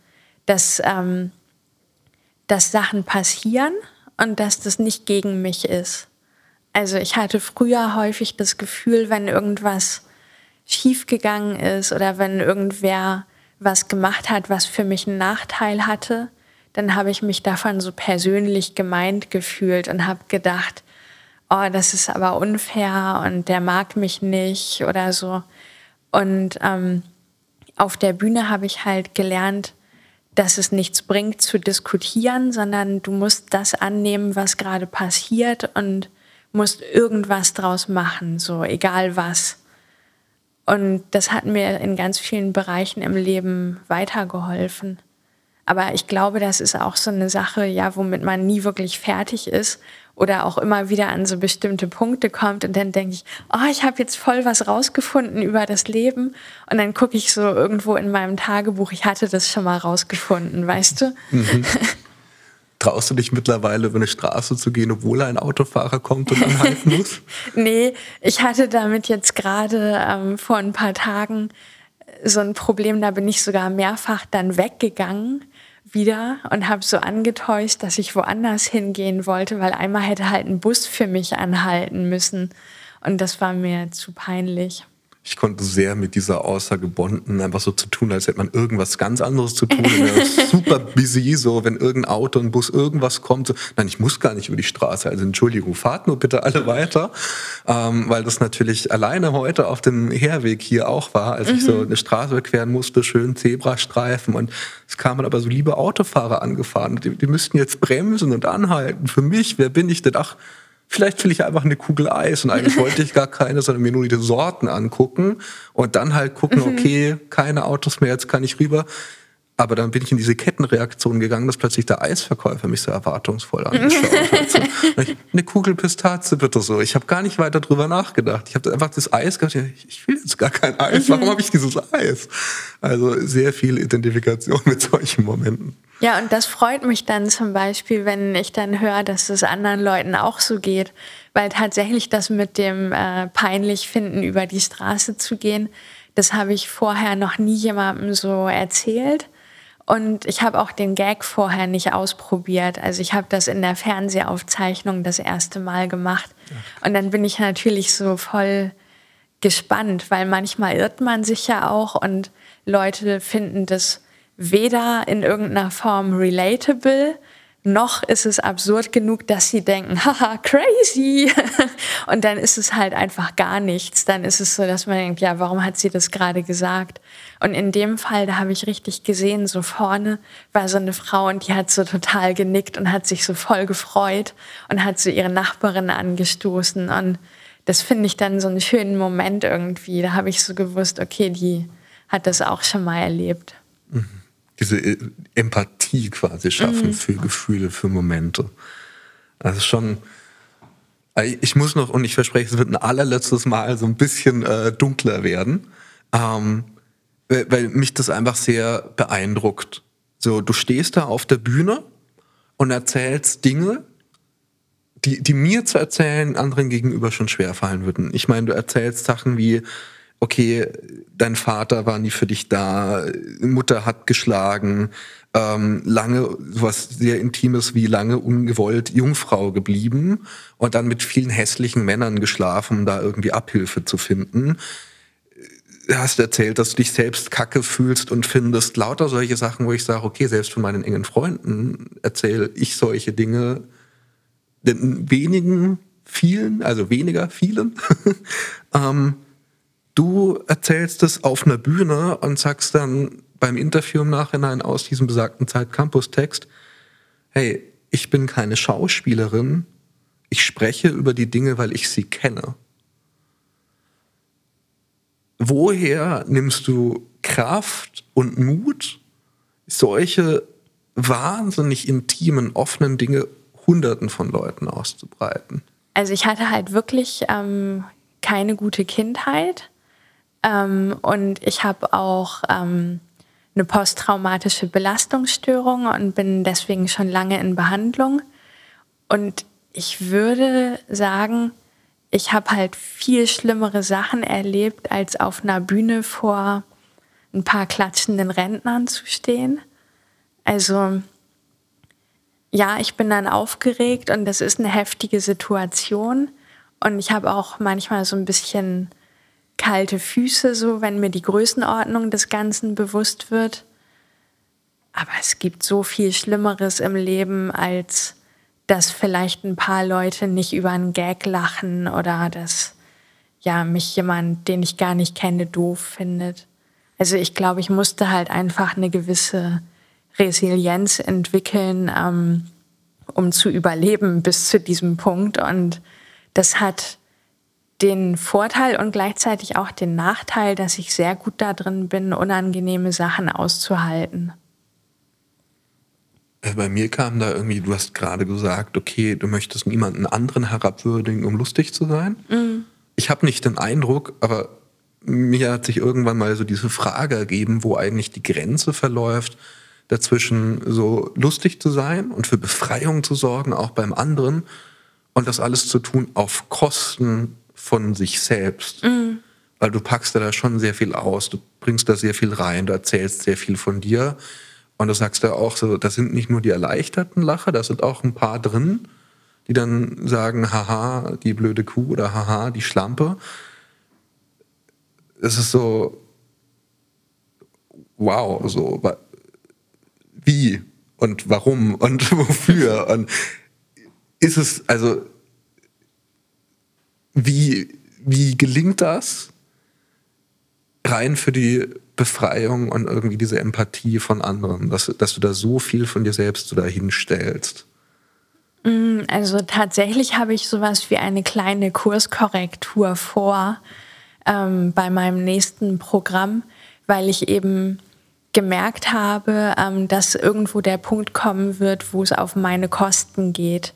dass, ähm, dass Sachen passieren und dass das nicht gegen mich ist. Also ich hatte früher häufig das Gefühl, wenn irgendwas schiefgegangen ist oder wenn irgendwer was gemacht hat, was für mich einen Nachteil hatte, dann habe ich mich davon so persönlich gemeint gefühlt und habe gedacht, oh, das ist aber unfair und der mag mich nicht oder so. Und ähm, auf der Bühne habe ich halt gelernt, dass es nichts bringt zu diskutieren, sondern du musst das annehmen, was gerade passiert und musst irgendwas draus machen, so egal was. Und das hat mir in ganz vielen Bereichen im Leben weitergeholfen. Aber ich glaube, das ist auch so eine Sache, ja, womit man nie wirklich fertig ist oder auch immer wieder an so bestimmte Punkte kommt und dann denke ich, oh, ich habe jetzt voll was rausgefunden über das Leben und dann gucke ich so irgendwo in meinem Tagebuch, ich hatte das schon mal rausgefunden, weißt du? Mhm. Traust du dich mittlerweile über eine Straße zu gehen, obwohl ein Autofahrer kommt und anhalten muss? nee, ich hatte damit jetzt gerade ähm, vor ein paar Tagen so ein Problem, da bin ich sogar mehrfach dann weggegangen wieder und habe so angetäuscht, dass ich woanders hingehen wollte, weil einmal hätte halt ein Bus für mich anhalten müssen und das war mir zu peinlich ich konnte sehr mit dieser Aussage bonden, einfach so zu tun, als hätte man irgendwas ganz anderes zu tun. super busy, so wenn irgendein Auto, ein Bus, irgendwas kommt. So, nein, ich muss gar nicht über die Straße. Also Entschuldigung, fahrt nur bitte alle weiter, ähm, weil das natürlich alleine heute auf dem Herweg hier auch war, als mhm. ich so mhm. eine Straße überqueren musste, schön Zebrastreifen und es kamen aber so liebe Autofahrer angefahren. Die, die müssten jetzt bremsen und anhalten. Für mich, wer bin ich denn? Ach, vielleicht will ich einfach eine Kugel Eis und eigentlich wollte ich gar keine, sondern mir nur die Sorten angucken und dann halt gucken, mhm. okay, keine Autos mehr, jetzt kann ich rüber. Aber dann bin ich in diese Kettenreaktion gegangen, dass plötzlich der Eisverkäufer mich so erwartungsvoll angeschaut hat. So, eine Kugel Pistazie bitte so. Ich habe gar nicht weiter drüber nachgedacht. Ich habe einfach das Eis gehabt. Ich will jetzt gar kein Eis. Warum habe ich dieses Eis? Also sehr viel Identifikation mit solchen Momenten. Ja, und das freut mich dann zum Beispiel, wenn ich dann höre, dass es anderen Leuten auch so geht. Weil tatsächlich das mit dem äh, peinlich finden, über die Straße zu gehen, das habe ich vorher noch nie jemandem so erzählt. Und ich habe auch den Gag vorher nicht ausprobiert. Also ich habe das in der Fernsehaufzeichnung das erste Mal gemacht. Und dann bin ich natürlich so voll gespannt, weil manchmal irrt man sich ja auch und Leute finden das weder in irgendeiner Form relatable, noch ist es absurd genug, dass sie denken, haha, crazy. Und dann ist es halt einfach gar nichts. Dann ist es so, dass man denkt, ja, warum hat sie das gerade gesagt? Und in dem Fall, da habe ich richtig gesehen, so vorne war so eine Frau und die hat so total genickt und hat sich so voll gefreut und hat so ihre Nachbarin angestoßen. Und das finde ich dann so einen schönen Moment irgendwie. Da habe ich so gewusst, okay, die hat das auch schon mal erlebt. Mhm diese äh, Empathie quasi schaffen mhm. für Gefühle, für Momente. Also schon, äh, ich muss noch, und ich verspreche, es wird ein allerletztes Mal so ein bisschen äh, dunkler werden, ähm, weil mich das einfach sehr beeindruckt. So, du stehst da auf der Bühne und erzählst Dinge, die, die mir zu erzählen anderen gegenüber schon schwer fallen würden. Ich meine, du erzählst Sachen wie, okay, dein Vater war nie für dich da, Mutter hat geschlagen, ähm, lange was sehr Intimes wie lange ungewollt Jungfrau geblieben und dann mit vielen hässlichen Männern geschlafen, um da irgendwie Abhilfe zu finden. Du hast erzählt, dass du dich selbst kacke fühlst und findest lauter solche Sachen, wo ich sage, okay, selbst von meinen engen Freunden erzähle ich solche Dinge, denn wenigen, vielen, also weniger vielen, ähm, Du erzählst es auf einer Bühne und sagst dann beim Interview im Nachhinein aus diesem besagten Zeit Campus Text, hey, ich bin keine Schauspielerin, ich spreche über die Dinge, weil ich sie kenne. Woher nimmst du Kraft und Mut, solche wahnsinnig intimen, offenen Dinge Hunderten von Leuten auszubreiten? Also ich hatte halt wirklich ähm, keine gute Kindheit. Ähm, und ich habe auch ähm, eine posttraumatische Belastungsstörung und bin deswegen schon lange in Behandlung. Und ich würde sagen, ich habe halt viel schlimmere Sachen erlebt, als auf einer Bühne vor ein paar klatschenden Rentnern zu stehen. Also ja, ich bin dann aufgeregt und das ist eine heftige Situation. Und ich habe auch manchmal so ein bisschen kalte Füße, so wenn mir die Größenordnung des Ganzen bewusst wird. Aber es gibt so viel Schlimmeres im Leben, als dass vielleicht ein paar Leute nicht über einen Gag lachen oder dass ja mich jemand, den ich gar nicht kenne, doof findet. Also ich glaube, ich musste halt einfach eine gewisse Resilienz entwickeln, ähm, um zu überleben bis zu diesem Punkt. Und das hat den Vorteil und gleichzeitig auch den Nachteil, dass ich sehr gut da drin bin, unangenehme Sachen auszuhalten. Äh, bei mir kam da irgendwie, du hast gerade gesagt, okay, du möchtest niemanden anderen herabwürdigen, um lustig zu sein. Mhm. Ich habe nicht den Eindruck, aber mir hat sich irgendwann mal so diese Frage ergeben, wo eigentlich die Grenze verläuft dazwischen so lustig zu sein und für Befreiung zu sorgen, auch beim anderen und das alles zu tun auf Kosten von sich selbst. Mhm. Weil du packst da schon sehr viel aus, du bringst da sehr viel rein, du erzählst sehr viel von dir. Und du sagst ja auch so, das sind nicht nur die erleichterten Lacher, da sind auch ein paar drin, die dann sagen, haha, die blöde Kuh oder haha, die Schlampe. Es ist so, wow, so, wie und warum und wofür und ist es, also, wie, wie gelingt das? Rein für die Befreiung und irgendwie diese Empathie von anderen, dass, dass du da so viel von dir selbst so dahin stellst. Mm, also tatsächlich habe ich sowas wie eine kleine Kurskorrektur vor ähm, bei meinem nächsten Programm, weil ich eben gemerkt habe, ähm, dass irgendwo der Punkt kommen wird, wo es auf meine Kosten geht.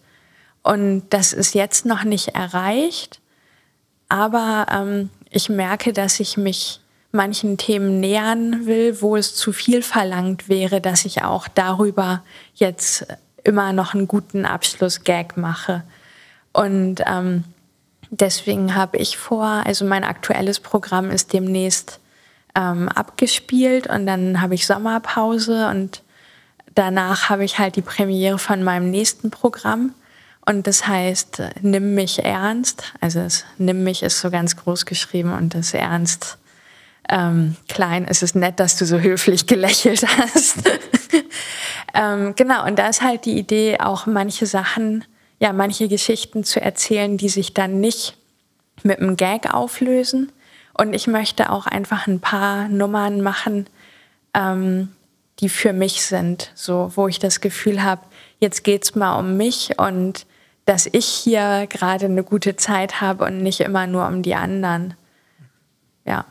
Und das ist jetzt noch nicht erreicht, aber ähm, ich merke, dass ich mich manchen Themen nähern will, wo es zu viel verlangt wäre, dass ich auch darüber jetzt immer noch einen guten Abschluss-Gag mache. Und ähm, deswegen habe ich vor, also mein aktuelles Programm ist demnächst ähm, abgespielt und dann habe ich Sommerpause und danach habe ich halt die Premiere von meinem nächsten Programm. Und das heißt, nimm mich ernst. Also das nimm mich ist so ganz groß geschrieben und das ernst ähm, klein. Es ist nett, dass du so höflich gelächelt hast. ähm, genau, und da ist halt die Idee, auch manche Sachen, ja, manche Geschichten zu erzählen, die sich dann nicht mit einem Gag auflösen, und ich möchte auch einfach ein paar Nummern machen, ähm, die für mich sind, so wo ich das Gefühl habe, jetzt geht's mal um mich und dass ich hier gerade eine gute Zeit habe und nicht immer nur um die anderen. Ja.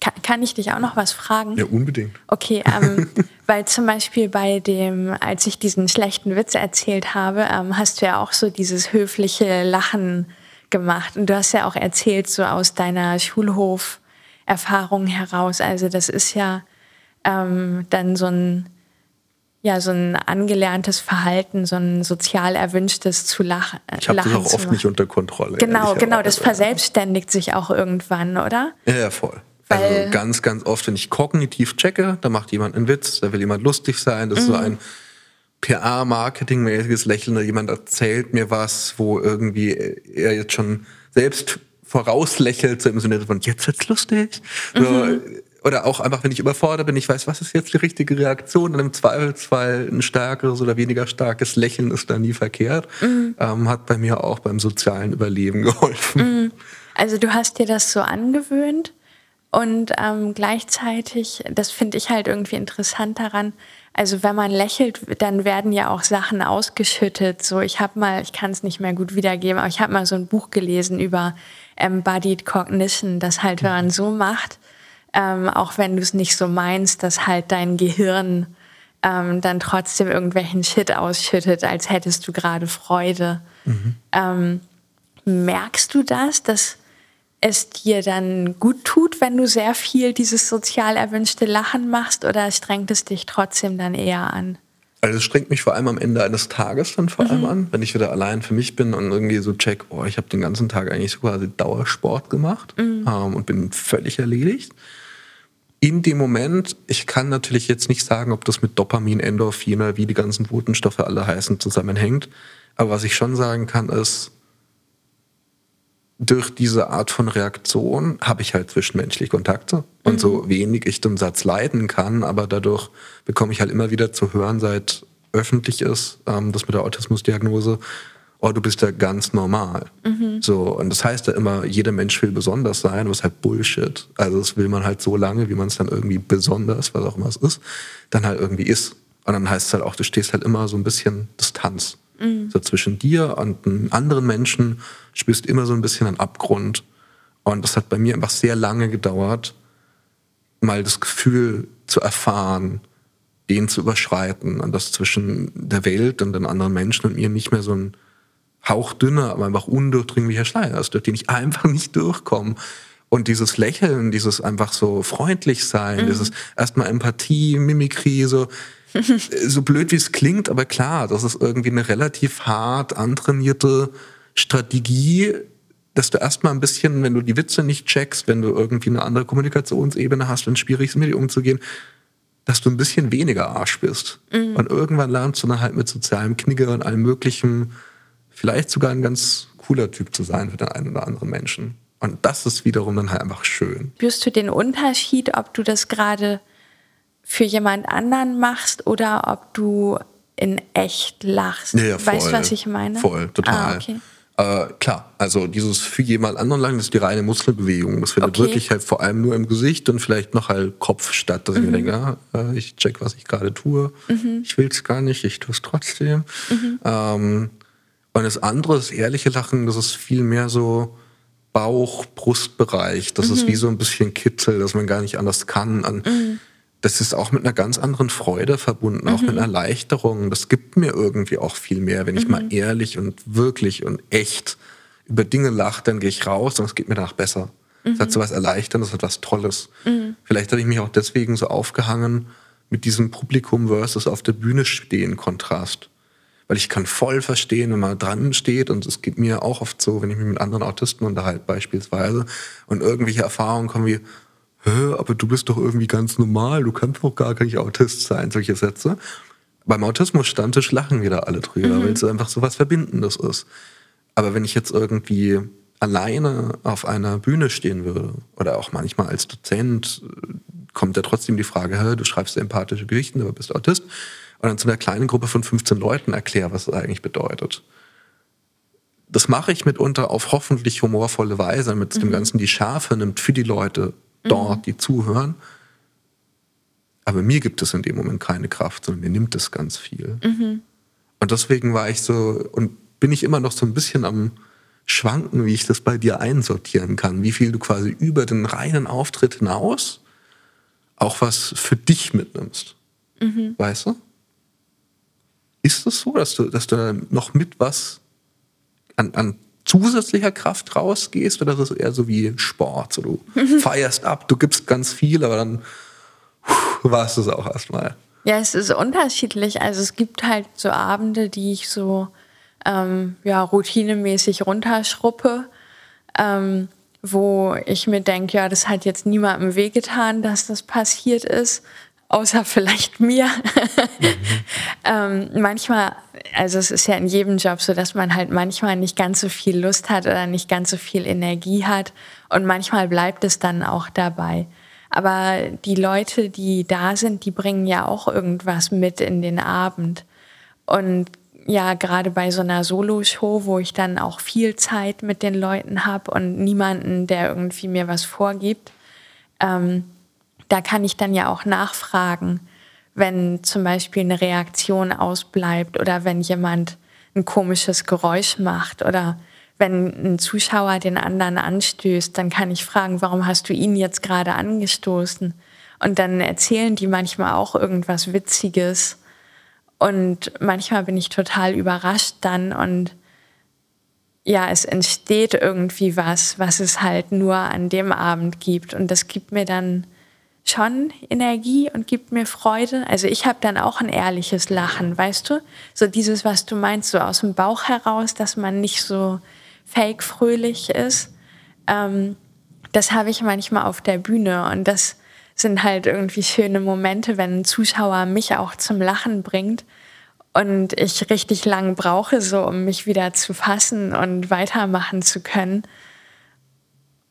Kann, kann ich dich auch noch was fragen? Ja, unbedingt. Okay, ähm, weil zum Beispiel bei dem, als ich diesen schlechten Witz erzählt habe, ähm, hast du ja auch so dieses höfliche Lachen gemacht. Und du hast ja auch erzählt, so aus deiner Schulhof-Erfahrung heraus. Also das ist ja ähm, dann so ein, ja, so ein angelerntes Verhalten, so ein sozial erwünschtes zu lachen. Ich habe das auch oft nicht unter Kontrolle. Genau, genau, das verselbstständigt sich auch irgendwann, oder? Ja, ja voll. Also Weil also ganz, ganz oft, wenn ich kognitiv checke, da macht jemand einen Witz, da will jemand lustig sein, das mhm. ist so mhm. ein PR-Marketing-mäßiges Lächeln oder jemand erzählt mir was, wo irgendwie er jetzt schon selbst vorauslächelt, so im Sinne von, jetzt wird's lustig. Mhm. Oder auch einfach, wenn ich überfordert bin, ich weiß, was ist jetzt die richtige Reaktion und im Zweifelsfall ein stärkeres oder weniger starkes Lächeln ist da nie verkehrt. Mhm. Ähm, hat bei mir auch beim sozialen Überleben geholfen. Mhm. Also du hast dir das so angewöhnt und ähm, gleichzeitig, das finde ich halt irgendwie interessant daran, also wenn man lächelt, dann werden ja auch Sachen ausgeschüttet. So, ich habe mal, ich kann es nicht mehr gut wiedergeben, aber ich habe mal so ein Buch gelesen über Embodied Cognition, das halt, wenn man so macht, ähm, auch wenn du es nicht so meinst, dass halt dein Gehirn ähm, dann trotzdem irgendwelchen Shit ausschüttet, als hättest du gerade Freude. Mhm. Ähm, merkst du das, dass es dir dann gut tut, wenn du sehr viel dieses sozial erwünschte Lachen machst oder strengt es dich trotzdem dann eher an? Also es strengt mich vor allem am Ende eines Tages dann vor mhm. allem an, wenn ich wieder allein für mich bin und irgendwie so check, oh, ich habe den ganzen Tag eigentlich so quasi Dauersport gemacht mhm. ähm, und bin völlig erledigt. In dem Moment, ich kann natürlich jetzt nicht sagen, ob das mit Dopamin, Endorphin oder wie die ganzen Botenstoffe alle heißen zusammenhängt, aber was ich schon sagen kann ist, durch diese Art von Reaktion habe ich halt zwischenmenschliche Kontakte. Und mhm. so wenig ich den Satz leiten kann, aber dadurch bekomme ich halt immer wieder zu hören, seit öffentlich ist, ähm, das mit der Autismusdiagnose, oh, du bist ja ganz normal. Mhm. So, und das heißt ja immer, jeder Mensch will besonders sein, was halt Bullshit. Also das will man halt so lange, wie man es dann irgendwie besonders, was auch immer es ist, dann halt irgendwie ist. Und dann heißt es halt auch, du stehst halt immer so ein bisschen Distanz. Mhm. So zwischen dir und einem anderen Menschen spürst immer so ein bisschen einen Abgrund. Und das hat bei mir einfach sehr lange gedauert, mal das Gefühl zu erfahren, den zu überschreiten und dass zwischen der Welt und den anderen Menschen und mir nicht mehr so ein hauchdünner, aber einfach undurchdringlicher Schleier ist, durch den ich einfach nicht durchkomme. Und dieses Lächeln, dieses einfach so freundlich sein, mhm. dieses erstmal Empathie, Mimikrie, so, so blöd wie es klingt, aber klar, das ist irgendwie eine relativ hart antrainierte Strategie, dass du erstmal ein bisschen, wenn du die Witze nicht checkst, wenn du irgendwie eine andere Kommunikationsebene hast, wenn es schwierig ist, mit dir umzugehen, dass du ein bisschen weniger Arsch bist. Mhm. Und irgendwann lernst du dann halt mit sozialem Knigge und allem Möglichen vielleicht sogar ein ganz cooler Typ zu sein für den einen oder anderen Menschen. Und das ist wiederum dann halt einfach schön. Spürst du den Unterschied, ob du das gerade für jemand anderen machst oder ob du in echt lachst? Ja, ja, voll, weißt du, was ich meine? Voll, total. Ah, okay. Äh, klar, also dieses für jemand anderen lang, das ist die reine Muskelbewegung. Das findet okay. wirklich halt vor allem nur im Gesicht und vielleicht noch halt Kopf statt, dass mhm. ich mir mhm. denke, ah, ich check, was ich gerade tue. Mhm. Ich will es gar nicht, ich tue es trotzdem. Mhm. Ähm, und das andere, das ehrliche Lachen, das ist viel mehr so Bauch, Brustbereich. Das ist mhm. wie so ein bisschen Kitzel, dass man gar nicht anders kann. An, mhm das ist auch mit einer ganz anderen Freude verbunden, auch mhm. mit einer Erleichterung. Das gibt mir irgendwie auch viel mehr, wenn ich mhm. mal ehrlich und wirklich und echt über Dinge lache, dann gehe ich raus und es geht mir danach besser. Es hat mhm. so was Erleichterndes, es hat was Tolles. Mhm. Vielleicht habe ich mich auch deswegen so aufgehangen mit diesem Publikum versus auf der Bühne stehen Kontrast. Weil ich kann voll verstehen, wenn man dran steht und es geht mir auch oft so, wenn ich mich mit anderen Autisten unterhalte beispielsweise und irgendwelche Erfahrungen kommen wie, Hä, aber du bist doch irgendwie ganz normal, du kannst doch gar nicht Autist sein, solche Sätze. Beim Autismus-Stammtisch lachen wieder alle drüber, mhm. weil es einfach so was Verbindendes ist. Aber wenn ich jetzt irgendwie alleine auf einer Bühne stehen würde oder auch manchmal als Dozent, kommt ja trotzdem die Frage, du schreibst empathische Geschichten, aber bist Autist. Und dann zu einer kleinen Gruppe von 15 Leuten erkläre, was das eigentlich bedeutet. Das mache ich mitunter auf hoffentlich humorvolle Weise, damit mhm. dem Ganzen die Schärfe nimmt für die Leute, dort, mhm. die zuhören. Aber mir gibt es in dem Moment keine Kraft, sondern mir nimmt es ganz viel. Mhm. Und deswegen war ich so, und bin ich immer noch so ein bisschen am Schwanken, wie ich das bei dir einsortieren kann. Wie viel du quasi über den reinen Auftritt hinaus auch was für dich mitnimmst. Mhm. Weißt du? Ist es so, dass du, dass du noch mit was an, an zusätzlicher Kraft rausgehst oder ist es eher so wie Sport? So, du feierst ab, du gibst ganz viel, aber dann war es das auch erstmal. Ja, es ist unterschiedlich. Also es gibt halt so Abende, die ich so ähm, ja, routinemäßig runterschruppe, ähm, wo ich mir denke, ja, das hat jetzt niemandem wehgetan, dass das passiert ist außer vielleicht mir. Mhm. ähm, manchmal, also es ist ja in jedem Job so, dass man halt manchmal nicht ganz so viel Lust hat oder nicht ganz so viel Energie hat und manchmal bleibt es dann auch dabei. Aber die Leute, die da sind, die bringen ja auch irgendwas mit in den Abend. Und ja, gerade bei so einer Solo-Show, wo ich dann auch viel Zeit mit den Leuten habe und niemanden, der irgendwie mir was vorgibt, ähm, da kann ich dann ja auch nachfragen, wenn zum Beispiel eine Reaktion ausbleibt oder wenn jemand ein komisches Geräusch macht oder wenn ein Zuschauer den anderen anstößt, dann kann ich fragen, warum hast du ihn jetzt gerade angestoßen? Und dann erzählen die manchmal auch irgendwas Witziges. Und manchmal bin ich total überrascht dann und ja, es entsteht irgendwie was, was es halt nur an dem Abend gibt. Und das gibt mir dann schon Energie und gibt mir Freude. Also ich habe dann auch ein ehrliches Lachen, weißt du? So dieses, was du meinst, so aus dem Bauch heraus, dass man nicht so fake fröhlich ist. Ähm, das habe ich manchmal auf der Bühne und das sind halt irgendwie schöne Momente, wenn ein Zuschauer mich auch zum Lachen bringt und ich richtig lang brauche, so um mich wieder zu fassen und weitermachen zu können.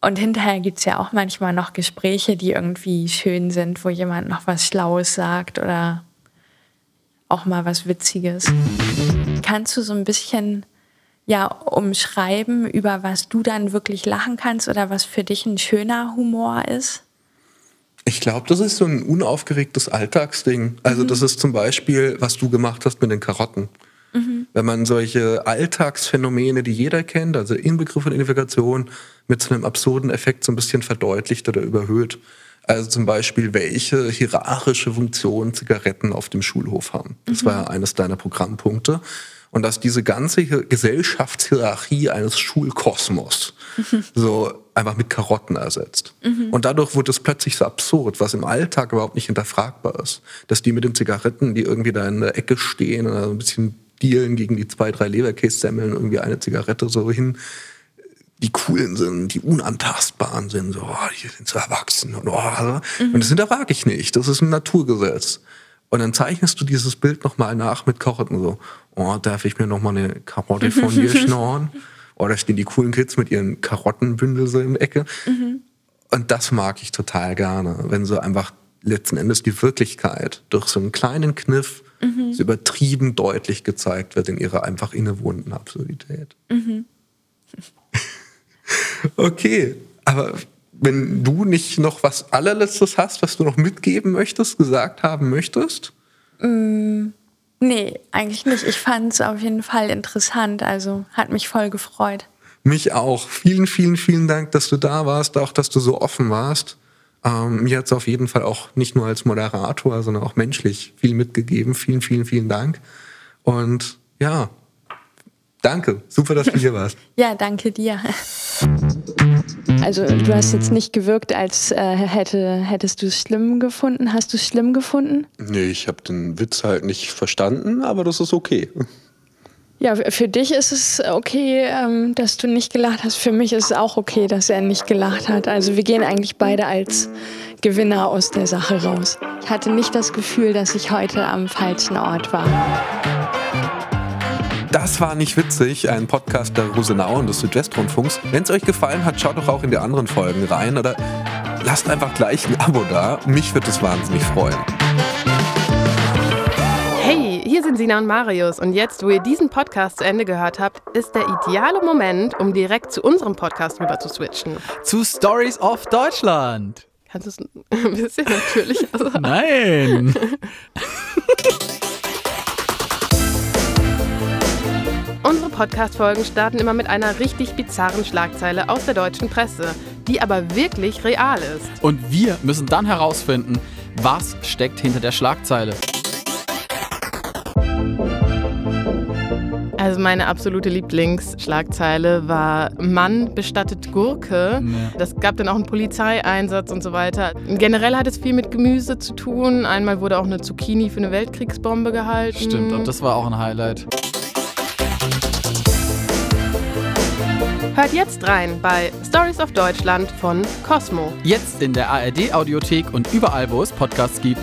Und hinterher gibt es ja auch manchmal noch Gespräche, die irgendwie schön sind, wo jemand noch was Schlaues sagt oder auch mal was Witziges. Kannst du so ein bisschen ja umschreiben, über was du dann wirklich lachen kannst oder was für dich ein schöner Humor ist? Ich glaube, das ist so ein unaufgeregtes Alltagsding. Also mhm. das ist zum Beispiel, was du gemacht hast mit den Karotten. Mhm. Wenn man solche Alltagsphänomene, die jeder kennt, also Inbegriff von Identifikation, mit so einem absurden Effekt so ein bisschen verdeutlicht oder überhöht. Also zum Beispiel, welche hierarchische Funktion Zigaretten auf dem Schulhof haben. Das mhm. war ja eines deiner Programmpunkte. Und dass diese ganze Gesellschaftshierarchie eines Schulkosmos mhm. so einfach mit Karotten ersetzt. Mhm. Und dadurch wurde es plötzlich so absurd, was im Alltag überhaupt nicht hinterfragbar ist. Dass die mit den Zigaretten, die irgendwie da in der Ecke stehen oder ein bisschen dealen gegen die zwei, drei Leberkässemmeln, irgendwie eine Zigarette so hin, die coolen sind, die unantastbaren sind, so, oh, die sind so erwachsen und, oh, mhm. und das hinterfrage ich nicht. Das ist ein Naturgesetz. Und dann zeichnest du dieses Bild nochmal nach mit Karotten so, oh, darf ich mir nochmal eine Karotte von dir schnorren? Oh, da stehen die coolen Kids mit ihren Karottenbündel so in der Ecke. Mhm. Und das mag ich total gerne, wenn so einfach letzten Endes die Wirklichkeit durch so einen kleinen Kniff mhm. so übertrieben deutlich gezeigt wird in ihrer einfach innewohnenden Absurdität. Mhm. Okay, aber wenn du nicht noch was allerletztes hast, was du noch mitgeben möchtest, gesagt haben möchtest? Mm, nee, eigentlich nicht. Ich fand es auf jeden Fall interessant. Also hat mich voll gefreut. Mich auch. Vielen, vielen, vielen Dank, dass du da warst, auch dass du so offen warst. Ähm, mir hat es auf jeden Fall auch nicht nur als Moderator, sondern auch menschlich viel mitgegeben. Vielen, vielen, vielen Dank. Und ja, danke. Super, dass du hier warst. Ja, danke dir. Also du hast jetzt nicht gewirkt, als äh, hätte, hättest du es schlimm gefunden. Hast du es schlimm gefunden? Nee, ich habe den Witz halt nicht verstanden, aber das ist okay. Ja, für dich ist es okay, ähm, dass du nicht gelacht hast. Für mich ist es auch okay, dass er nicht gelacht hat. Also wir gehen eigentlich beide als Gewinner aus der Sache raus. Ich hatte nicht das Gefühl, dass ich heute am falschen Ort war. Das war nicht witzig, ein Podcast der Rosenau und des Südwestrundfunks. Wenn es euch gefallen hat, schaut doch auch in die anderen Folgen rein oder lasst einfach gleich ein Abo da. Mich wird es wahnsinnig freuen. Hier sind Sina und Marius und jetzt, wo ihr diesen Podcast zu Ende gehört habt, ist der ideale Moment, um direkt zu unserem Podcast rüber zu switchen. Zu Stories of Deutschland. Kannst du es ein bisschen natürlicher sagen? Nein. Unsere Podcast-Folgen starten immer mit einer richtig bizarren Schlagzeile aus der deutschen Presse, die aber wirklich real ist. Und wir müssen dann herausfinden, was steckt hinter der Schlagzeile. Also meine absolute Lieblingsschlagzeile war Mann bestattet Gurke. Ja. Das gab dann auch einen Polizeieinsatz und so weiter. Generell hat es viel mit Gemüse zu tun. Einmal wurde auch eine Zucchini für eine Weltkriegsbombe gehalten. Stimmt, und das war auch ein Highlight. Hört jetzt rein bei Stories of Deutschland von Cosmo. Jetzt in der ARD Audiothek und überall, wo es Podcasts gibt.